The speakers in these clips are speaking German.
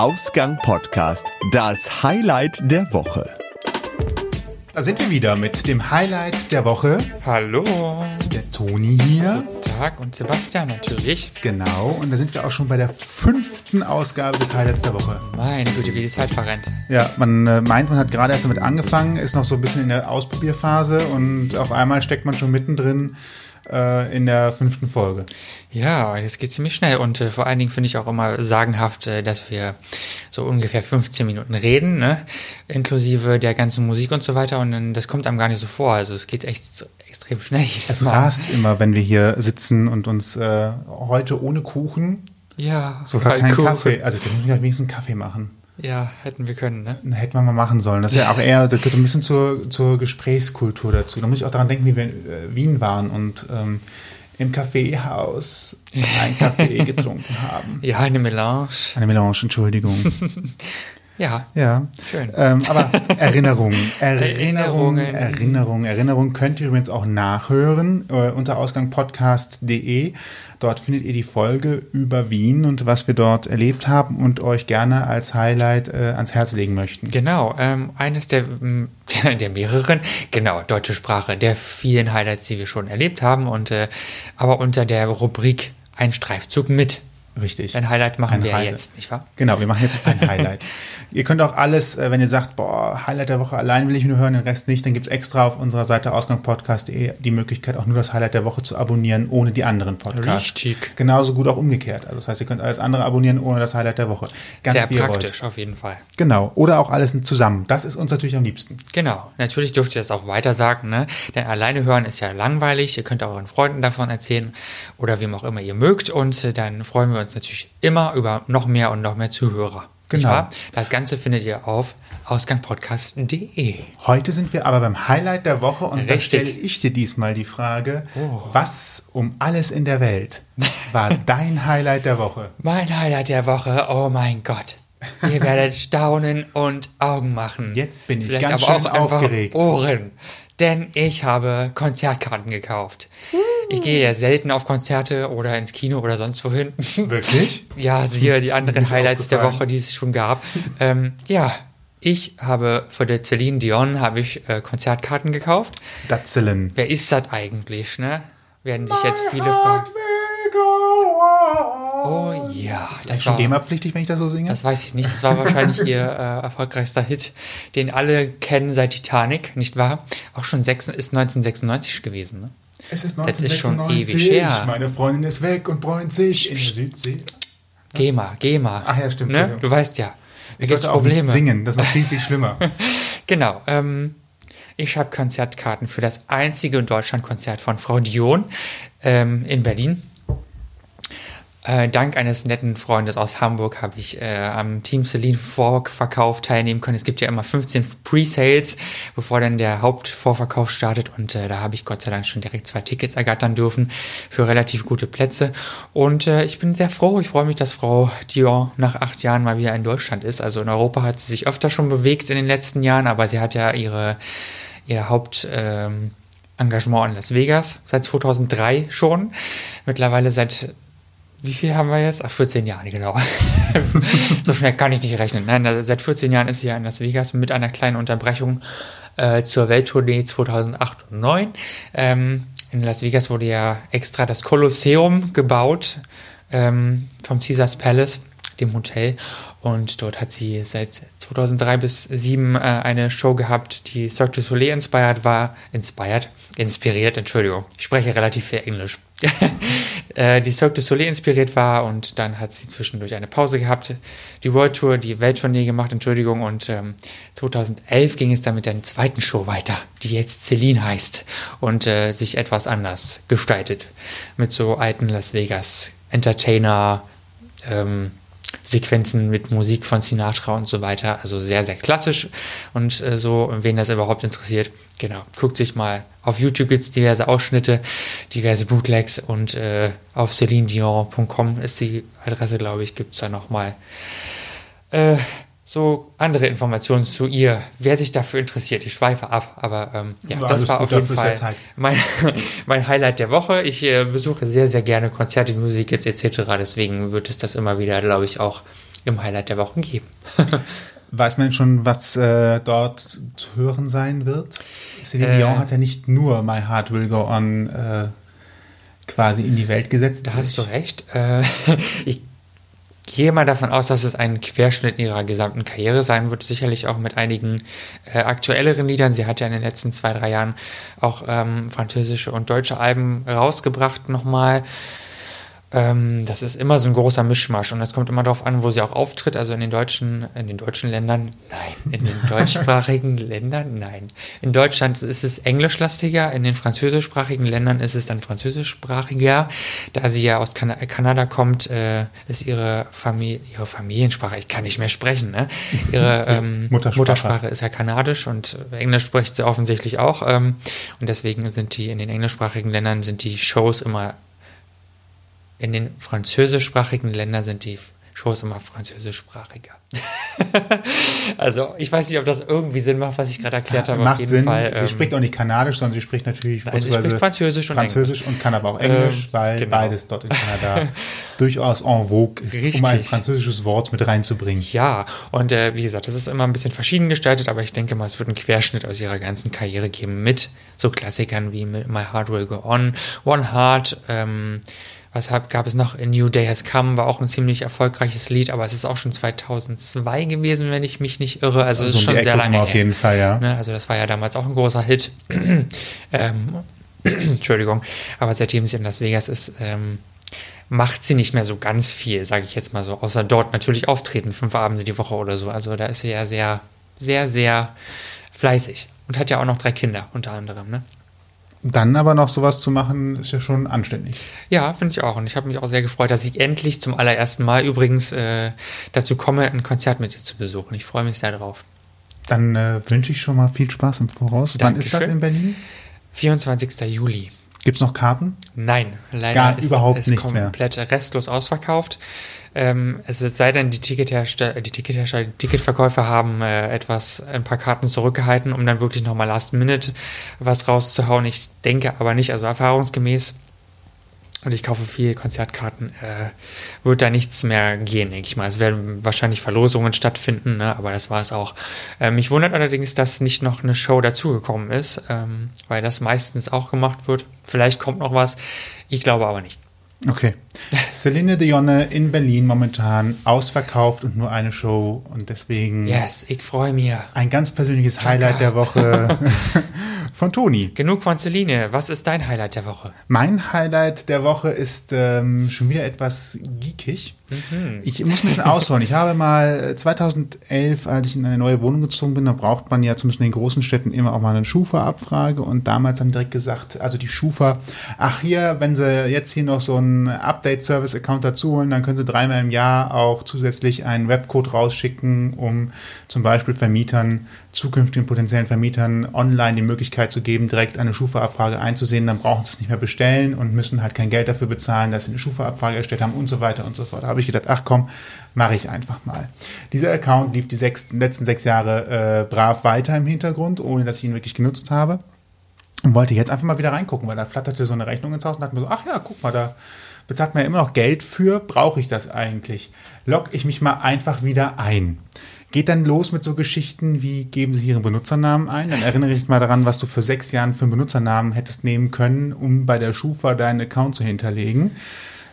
Ausgang Podcast, das Highlight der Woche. Da sind wir wieder mit dem Highlight der Woche. Hallo. Der Toni hier. Guten Tag und Sebastian natürlich. Genau, und da sind wir auch schon bei der fünften Ausgabe des Highlights der Woche. Meine Güte, wie die Zeit verrennt. Ja, man äh, meint, man hat gerade erst damit angefangen, ist noch so ein bisschen in der Ausprobierphase und auf einmal steckt man schon mittendrin äh, in der fünften Folge. Ja, das geht ziemlich schnell und äh, vor allen Dingen finde ich auch immer sagenhaft, äh, dass wir so ungefähr 15 Minuten reden, ne? inklusive der ganzen Musik und so weiter und dann, das kommt einem gar nicht so vor. Also es geht echt extrem schnell. Es rast immer, wenn wir hier sitzen und uns äh, heute ohne Kuchen, ja, sogar kein keinen Kuchen. Kaffee, also wir müssen ja wenigstens Kaffee machen. Ja, hätten wir können, ne? Hätten wir mal machen sollen. Das ist ja auch eher, das gehört ein bisschen zur, zur Gesprächskultur dazu. Da muss ich auch daran denken, wie wir in äh, Wien waren und ähm, im Kaffeehaus einen Kaffee getrunken haben. Ja, eine Melange. Eine Melange, Entschuldigung. Ja, Ja. Schön. Ähm, aber Erinnerungen. Erinnerungen. Erinnerungen. Erinnerungen. Könnt ihr übrigens auch nachhören äh, unter ausgangpodcast.de. Dort findet ihr die Folge über Wien und was wir dort erlebt haben und euch gerne als Highlight äh, ans Herz legen möchten. Genau, ähm, eines der, m, der mehreren, genau, deutsche Sprache, der vielen Highlights, die wir schon erlebt haben und äh, aber unter der Rubrik ein Streifzug mit. Richtig. Ein Highlight machen Eine wir Reise. jetzt, nicht wahr? Genau, wir machen jetzt ein Highlight. ihr könnt auch alles, äh, wenn ihr sagt, boah, Highlight der Woche allein will ich nur hören, den Rest nicht, dann gibt's extra auf unserer Seite ausgangpodcast.de die Möglichkeit, auch nur das Highlight der Woche zu abonnieren, ohne die anderen Podcasts. Richtig. Genauso gut auch umgekehrt. Also das heißt, ihr könnt alles andere abonnieren, ohne das Highlight der Woche. Ganz Sehr wie ihr praktisch, wollt. auf jeden Fall. Genau. Oder auch alles zusammen. Das ist uns natürlich am liebsten. Genau, natürlich dürft ihr das auch weiter sagen, ne? Denn alleine hören ist ja langweilig. Ihr könnt auch euren Freunden davon erzählen oder wem auch immer ihr mögt. Und äh, dann freuen wir uns natürlich immer über noch mehr und noch mehr Zuhörer. Genau. Das Ganze findet ihr auf ausgangpodcast.de. Heute sind wir aber beim Highlight der Woche und da stelle ich dir diesmal die Frage, Oh. was um alles in der Welt war dein Highlight der Woche? Mein Highlight der Woche, oh mein Gott. Ihr werdet staunen und Augen machen. Jetzt bin ich Vielleicht ganz aber schön auch aufgeregt. Ohren. Denn ich habe Konzertkarten gekauft. Ich gehe ja selten auf Konzerte oder ins Kino oder sonst wohin. Wirklich? ja, siehe die anderen Highlights der. Woche, die es schon gab. ähm, ja, ich habe für die Celine Dion habe ich äh, Konzertkarten gekauft. Datzelen. Wer ist das eigentlich, ne? Werden sich jetzt viele fragen. Oh ja, Ist das das schon GEMA-pflichtig, wenn ich das so singe? das weiß ich nicht. Das war wahrscheinlich ihr äh, erfolgreichster Hit, den alle kennen seit Titanic, nicht wahr? Auch schon sechs, ist 1996 gewesen. Ne? es ist das ist schon 1996. ewig her. Meine Freundin ist weg und bräunt sich in der Südsee. GEMA, GEMA. Ach ja, stimmt, Ne? Du weißt ja. Ich sollte auch nicht Probleme. singen, das ist noch viel, viel schlimmer. Genau. Ähm, ich habe Konzertkarten für das einzige Deutschlandkonzert von Frau Dion ähm, in Berlin. Äh, dank eines netten Freundes aus Hamburg habe ich äh, am Team Celine Vorverkauf teilnehmen können. Es gibt ja immer 15 Pre-Sales, bevor dann der Hauptvorverkauf startet. Und äh, da habe ich Gott sei Dank schon direkt zwei Tickets ergattern dürfen für relativ gute Plätze. Und äh, ich bin sehr froh. Ich freue mich, dass Frau Dion nach acht Jahren mal wieder in Deutschland ist. Also in Europa hat sie sich öfter schon bewegt in den letzten Jahren, aber sie hat ja ihre, ihr Haupt... Ähm, Engagement in Las Vegas seit 2003 schon. Mittlerweile seit wie viel haben wir jetzt? Ach, 14 Jahre, genau. so schnell kann ich nicht rechnen. Nein, also seit 14 Jahren ist sie ja in Las Vegas mit einer kleinen Unterbrechung äh, zur Welttournee 2008 und 2009. Ähm, in Las Vegas wurde ja extra das Kolosseum gebaut ähm, vom Caesars Palace, dem Hotel. Und dort hat sie seit 2003 bis 2007 äh, eine Show gehabt, die Cirque du Soleil inspired war. Inspired? Inspiriert, Entschuldigung. Ich spreche relativ viel Englisch. äh, die Cirque du Soleil inspiriert war und dann hat sie zwischendurch eine Pause gehabt, die World Tour, die Welttournee gemacht, Entschuldigung, und ähm, 2011 ging es dann mit der zweiten Show weiter, die jetzt Celine heißt und äh, sich etwas anders gestaltet. Mit so alten Las Vegas Entertainer, ähm, Sequenzen mit Musik von Sinatra und so weiter. Also sehr, sehr klassisch. Und äh, so, wen das überhaupt interessiert, genau, guckt sich mal. Auf YouTube gibt es diverse Ausschnitte, diverse Bootlegs und äh, auf celinedion.com ist die Adresse, glaube ich, gibt es da nochmal äh, so andere Informationen zu ihr, wer sich dafür interessiert. Ich schweife ab, aber ähm, ja, Ja, das war auf jeden Fall mein, mein Highlight der Woche. Ich äh, besuche sehr, sehr gerne Konzerte, Musik jetzt etc. Deswegen wird es das immer wieder, glaube ich, auch im Highlight der Woche geben. Weiß man schon, was äh, dort zu hören sein wird? Celine Äh. Dion hat ja nicht nur My Heart Will Go On äh, quasi in die Welt gesetzt. Da hast du recht. Äh, ich gehe mal davon aus, dass es ein Querschnitt ihrer gesamten Karriere sein wird. Sicherlich auch mit einigen äh, aktuelleren Liedern. Sie hat ja in den letzten zwei, drei Jahren auch ähm, französische und deutsche Alben rausgebracht nochmal. Ähm, das ist immer so ein großer Mischmasch und es kommt immer darauf an, wo sie auch auftritt. Also in den deutschen, in den deutschen Ländern, nein, in den deutschsprachigen Ländern, nein. In Deutschland ist es englischlastiger, in den französischsprachigen Ländern ist es dann französischsprachiger. Da sie ja aus kan Kanada kommt, äh, ist ihre Familie, ihre Familiensprache, ich kann nicht mehr sprechen, ne? Ihre ähm, Muttersprache. Muttersprache ist ja kanadisch und Englisch spricht sie offensichtlich auch. Ähm, und deswegen sind die in den englischsprachigen Ländern sind die Shows immer in den französischsprachigen Ländern sind die Shows immer französischsprachiger. also ich weiß nicht, ob das irgendwie Sinn macht, was ich gerade erklärt habe. Macht Sinn. Fall. sie ähm, spricht auch nicht Kanadisch, sondern sie spricht natürlich Nein, sie spricht Französisch und Französisch und kann aber auch Englisch, Ähm, weil genau. beides dort in Kanada durchaus en vogue ist, um ein Richtig. französisches Wort mit reinzubringen. Ja, und äh, wie gesagt, das ist immer ein bisschen verschieden gestaltet, aber ich denke mal, es wird einen Querschnitt aus ihrer ganzen Karriere geben mit so Klassikern wie My Heart Will Go On, One Heart, ähm, was gab es noch? A New Day Has Come war auch ein ziemlich erfolgreiches Lied, aber es ist auch schon 2002 gewesen, wenn ich mich nicht irre. Also, es So ist schon sehr lange auf her. jeden Fall, ja. Ne? Also das war ja damals auch ein großer Hit. ähm, Entschuldigung. Aber seitdem sie in Las Vegas ist, ähm, macht sie nicht mehr so ganz viel, sage ich jetzt mal so. Außer dort natürlich auftreten, fünf Abende die Woche oder so. Also da ist sie ja sehr, sehr, sehr fleißig. Und hat ja auch noch drei Kinder unter anderem. Ne? Dann aber noch sowas zu machen, ist ja schon anständig. Ja, finde ich auch. Und ich habe mich auch sehr gefreut, dass ich endlich zum allerersten Mal übrigens äh, dazu komme, ein Konzert mit dir zu besuchen. Ich freue mich sehr drauf. Dann äh, wünsche ich schon mal viel Spaß im Voraus. Wann ist das Dankeschön. in Berlin? 24. Juli. Gibt es noch Karten? Nein, leider Gar ist überhaupt es nichts mehr. komplett restlos ausverkauft. Ähm, es sei denn, die Tickethersteller, die Tickethersteller, die Ticketverkäufer haben äh, etwas, ein paar Karten zurückgehalten, um dann wirklich nochmal Last Minute was rauszuhauen. Ich denke aber nicht, also erfahrungsgemäß, und ich kaufe viel Konzertkarten, äh, wird da nichts mehr gehen, denke ich mal. Es werden wahrscheinlich Verlosungen stattfinden, ne? aber das war es auch. Ähm, mich wundert allerdings, dass nicht noch eine Show dazugekommen ist, ähm, weil das meistens auch gemacht wird. Vielleicht kommt noch was, ich glaube aber nicht. Okay. Celine Dionne in Berlin momentan ausverkauft und nur eine Show und deswegen Yes, ich freue mich. ein ganz persönliches Highlight der Woche von Toni. Genug von Celine. Was ist dein Highlight der Woche? Mein Highlight der Woche ist ähm, schon wieder etwas geekig. Ich muss ein bisschen ausholen. Ich habe mal äh, 2011, als ich in eine neue Wohnung gezogen bin, da braucht man ja zumindest in den großen Städten immer auch mal eine Schufa-Abfrage. Und damals haben direkt gesagt, also die Schufa, ach hier, wenn Sie jetzt hier noch so einen Update-Service-Account dazu holen, dann können Sie dreimal im Jahr auch zusätzlich einen Webcode rausschicken, um zum Beispiel Vermietern, zukünftigen potenziellen Vermietern online die Möglichkeit zu geben, direkt eine Schufa-Abfrage einzusehen. Dann brauchen sie es nicht mehr bestellen und müssen halt kein Geld dafür bezahlen, dass sie eine Schufa-Abfrage erstellt haben und so weiter und so fort. Da habe ich gedacht, ach komm, mache ich einfach mal. Dieser Account lief die sechs, letzten sechs Jahre äh, brav weiter im Hintergrund, ohne dass ich ihn wirklich genutzt habe. Und wollte jetzt einfach mal wieder reingucken, weil da flatterte so eine Rechnung ins Haus und dachte mir so, ach ja, guck mal, da bezahlt man ja immer noch Geld für, brauche ich das eigentlich? Log ich mich mal einfach wieder ein. Geht dann los mit so Geschichten wie, geben Sie Ihren Benutzernamen ein, dann erinnere ich mal daran, was du für sechs Jahren für einen Benutzernamen hättest nehmen können, um bei der Schufa deinen Account zu hinterlegen.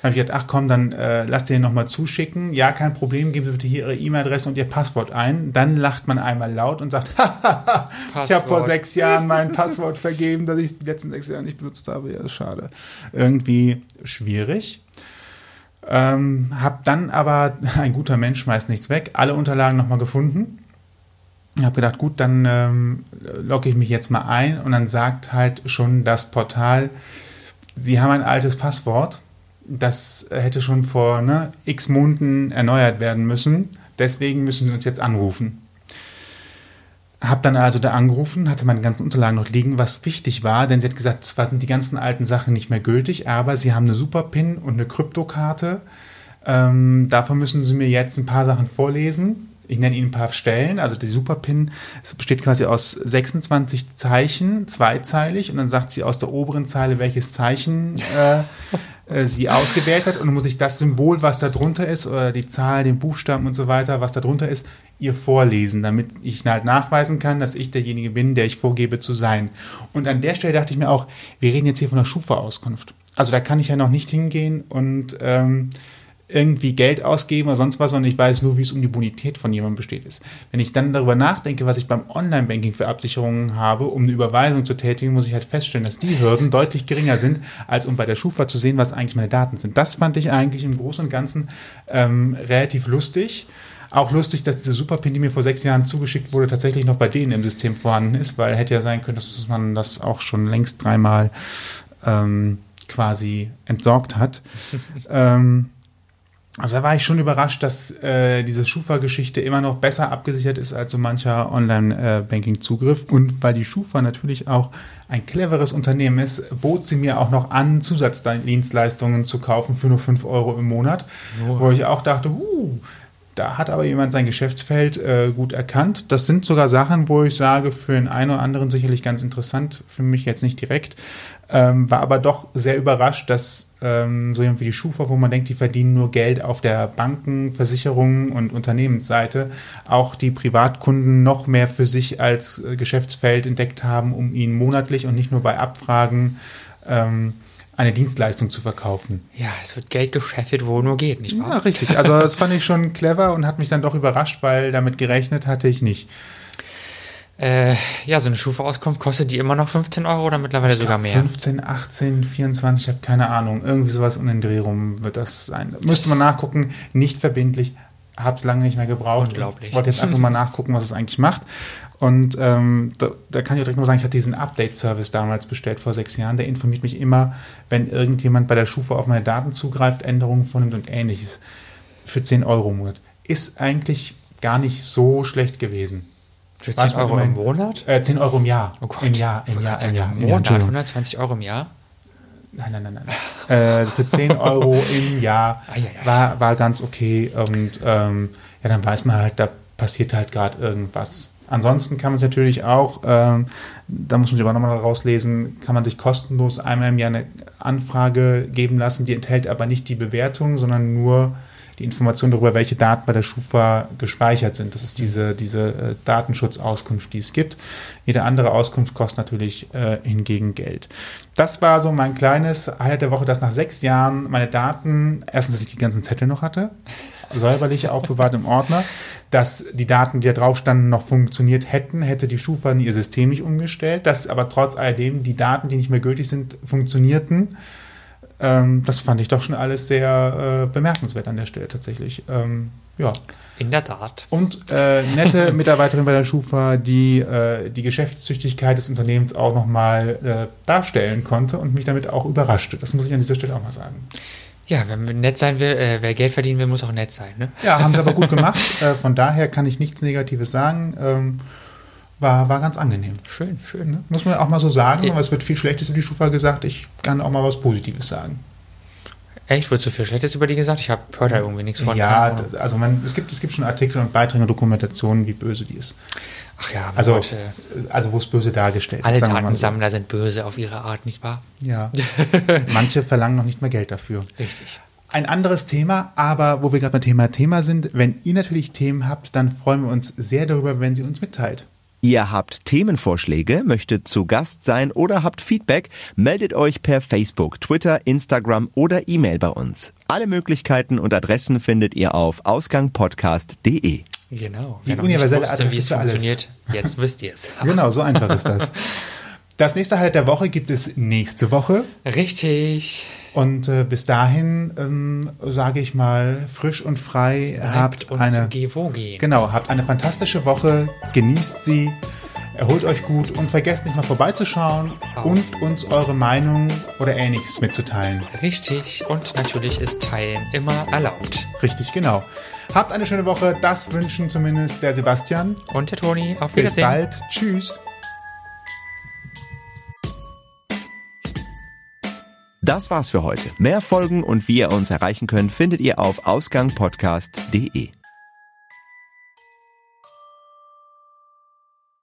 Dann habe ich gedacht, ach komm, dann äh, lass dir den nochmal zuschicken. Ja, kein Problem, geben Sie bitte hier Ihre E-Mail-Adresse und Ihr Passwort ein. Dann lacht man einmal laut und sagt, ich habe vor sechs Jahren mein Passwort vergeben, das ich die letzten sechs Jahre nicht benutzt habe. Ja, schade. Irgendwie schwierig. Ähm, hab dann aber, ein guter Mensch schmeißt nichts weg, alle Unterlagen nochmal gefunden. Habe gedacht, gut, dann ähm, logge ich mich jetzt mal ein und dann sagt halt schon das Portal, Sie haben ein altes Passwort. Das hätte schon vor ne, x Monaten erneuert werden müssen. Deswegen müssen Sie uns jetzt anrufen. Hab dann also da angerufen, hatte meine ganzen Unterlagen noch liegen, was wichtig war, denn sie hat gesagt, zwar sind die ganzen alten Sachen nicht mehr gültig, aber sie haben eine Super-PIN und eine Kryptokarte. Ähm, davon müssen sie mir jetzt ein paar Sachen vorlesen. Ich nenne Ihnen ein paar Stellen. Also die Superpin es besteht quasi aus 26 Zeichen, zweizeilig. Und dann sagt sie aus der oberen Zeile, welches Zeichen äh, äh, sie ausgewählt hat. Und dann muss ich das Symbol, was da drunter ist, oder die Zahl, den Buchstaben und so weiter, was da drunter ist, ihr vorlesen, damit ich halt nachweisen kann, dass ich derjenige bin, der ich vorgebe zu sein. Und an der Stelle dachte ich mir auch, wir reden jetzt hier von der Schufa-Auskunft. Also da kann ich ja noch nicht hingehen und ähm, irgendwie Geld ausgeben oder sonst was, sondern ich weiß nur, wie es um die Bonität von jemandem besteht ist. Wenn ich dann darüber nachdenke, was ich beim Online-Banking für Absicherungen habe, um eine Überweisung zu tätigen, muss ich halt feststellen, dass die Hürden deutlich geringer sind, als um bei der Schufa zu sehen, was eigentlich meine Daten sind. Das fand ich eigentlich im Großen und Ganzen ähm, relativ lustig. Auch lustig, dass diese Superpin, die mir vor sechs Jahren zugeschickt wurde, tatsächlich noch bei denen im System vorhanden ist, weil hätte ja sein können, dass man das auch schon längst dreimal ähm, quasi entsorgt hat. ähm, also da war ich schon überrascht, dass äh, diese Schufa-Geschichte immer noch besser abgesichert ist als so mancher Online-Banking-Zugriff. Und weil die Schufa natürlich auch ein cleveres Unternehmen ist, bot sie mir auch noch an, Zusatzdienstleistungen zu kaufen für nur 5 Euro im Monat. Oh. Wo ich auch dachte, uh, da hat aber jemand sein Geschäftsfeld äh, gut erkannt. Das sind sogar Sachen, wo ich sage, für den einen oder anderen sicherlich ganz interessant, für mich jetzt nicht direkt. Ähm, war aber doch sehr überrascht, dass ähm, so jemand wie die Schufa, wo man denkt, die verdienen nur Geld auf der Banken-, Versicherungen und Unternehmensseite, auch die Privatkunden noch mehr für sich als äh, Geschäftsfeld entdeckt haben, um ihn monatlich und nicht nur bei Abfragen ähm, eine Dienstleistung zu verkaufen. Ja, es wird Geld geschäffelt, wo nur geht, nicht wahr? Ja, richtig. Also das fand ich schon clever und hat mich dann doch überrascht, weil damit gerechnet hatte ich nicht. Äh, ja, so eine Schufa-Auskunft kostet die immer noch 15 Euro oder mittlerweile ich sogar mehr? 15, 18, 24, ich habe keine Ahnung. Irgendwie sowas um den Dreh rum wird das sein. Müsste man nachgucken, nicht verbindlich, habe es lange nicht mehr gebraucht. Unglaublich. Wollte jetzt einfach mal nachgucken, was es eigentlich macht. Und ähm, da, da, kann ich direkt mal sagen, ich hatte diesen Update-Service damals bestellt vor sechs Jahren. Der informiert mich immer, wenn irgendjemand bei der Schufa auf meine Daten zugreift, Änderungen vornimmt und ähnliches. Für 10 Euro im Monat. Ist eigentlich gar nicht so schlecht gewesen. Für 10 Euro im Monat? Äh, 10 Euro im Jahr. Oh Gott. Im Jahr, im Jahr, im Jahr. Im Monat 120 Euro im Jahr? Nein, nein, nein, nein. äh, für 10 Euro im Jahr war, war ganz okay. Und ähm, ja, dann weiß man halt, da passiert halt gerade irgendwas. Ansonsten kann man es natürlich auch, ähm, da muss man sich aber nochmal rauslesen, kann man sich kostenlos einmal im Jahr eine Anfrage geben lassen, die enthält aber nicht die Bewertung, sondern nur die Information darüber, welche Daten bei der Schufa gespeichert sind. Das ist diese, diese äh, Datenschutzauskunft, die es gibt. Jede andere Auskunft kostet natürlich äh, hingegen Geld. Das war so mein kleines Highlight der Woche, dass nach sechs Jahren meine Daten, erstens, dass ich die ganzen Zettel noch hatte, säuberlich aufbewahrt im Ordner, dass die Daten, die da drauf standen, noch funktioniert hätten, hätte die Schufa ihr System nicht umgestellt, dass aber trotz alledem die Daten, die nicht mehr gültig sind, funktionierten. Ähm, das fand ich doch schon alles sehr äh, bemerkenswert an der Stelle tatsächlich. Ähm, ja. In der Tat. Und äh, nette Mitarbeiterin bei der Schufa, die äh, die Geschäftstüchtigkeit des Unternehmens auch nochmal äh, darstellen konnte und mich damit auch überraschte. Das muss ich an dieser Stelle auch mal sagen. Ja, wenn man nett sein will, äh, wer Geld verdienen will, muss auch nett sein. Ne? Ja, haben sie aber gut gemacht. äh, von daher kann ich nichts Negatives sagen. Ähm, war, war ganz angenehm. Schön, schön. Ne? Muss man auch mal so sagen, ja. aber es wird viel Schlechtes über die Schufa gesagt. Ich kann auch mal was Positives sagen. Echt? Wird so viel Schlechtes über die gesagt? Ich habe hört da irgendwie nichts von. Ja, also man, es, gibt, es gibt schon Artikel und Beiträge und Dokumentationen, wie böse die ist. Ach ja, also, Gott, also wo es böse dargestellt Alle Datensammler so. sind böse auf ihre Art, nicht wahr? Ja. Manche verlangen noch nicht mehr Geld dafür. Richtig. Ein anderes Thema, aber wo wir gerade beim Thema Thema sind, wenn ihr natürlich Themen habt, dann freuen wir uns sehr darüber, wenn sie uns mitteilt. Ihr habt Themenvorschläge, möchtet zu Gast sein oder habt Feedback, meldet euch per Facebook, Twitter, Instagram oder E-Mail bei uns. Alle Möglichkeiten und Adressen findet ihr auf ausgangpodcast.de. Genau. Die universelle wusste, Adresse wie es funktioniert. Jetzt wisst ihr es. genau, so einfach ist das. Das nächste Highlight der Woche gibt es nächste Woche. Richtig. Und äh, bis dahin ähm, sage ich mal frisch und frei Bleibt habt eine gewogen. genau habt eine fantastische Woche, genießt sie, erholt euch gut und vergesst nicht mal vorbeizuschauen Auf. und uns eure Meinung oder Ähnliches mitzuteilen. Richtig und natürlich ist Teilen immer erlaubt. Richtig, genau. Habt eine schöne Woche, das wünschen zumindest der Sebastian. Und der Toni. Auf Bis Wiedersehen. bald, tschüss. Das war's für heute. Mehr Folgen und wie ihr uns erreichen könnt, findet ihr auf ausgangpodcast.de.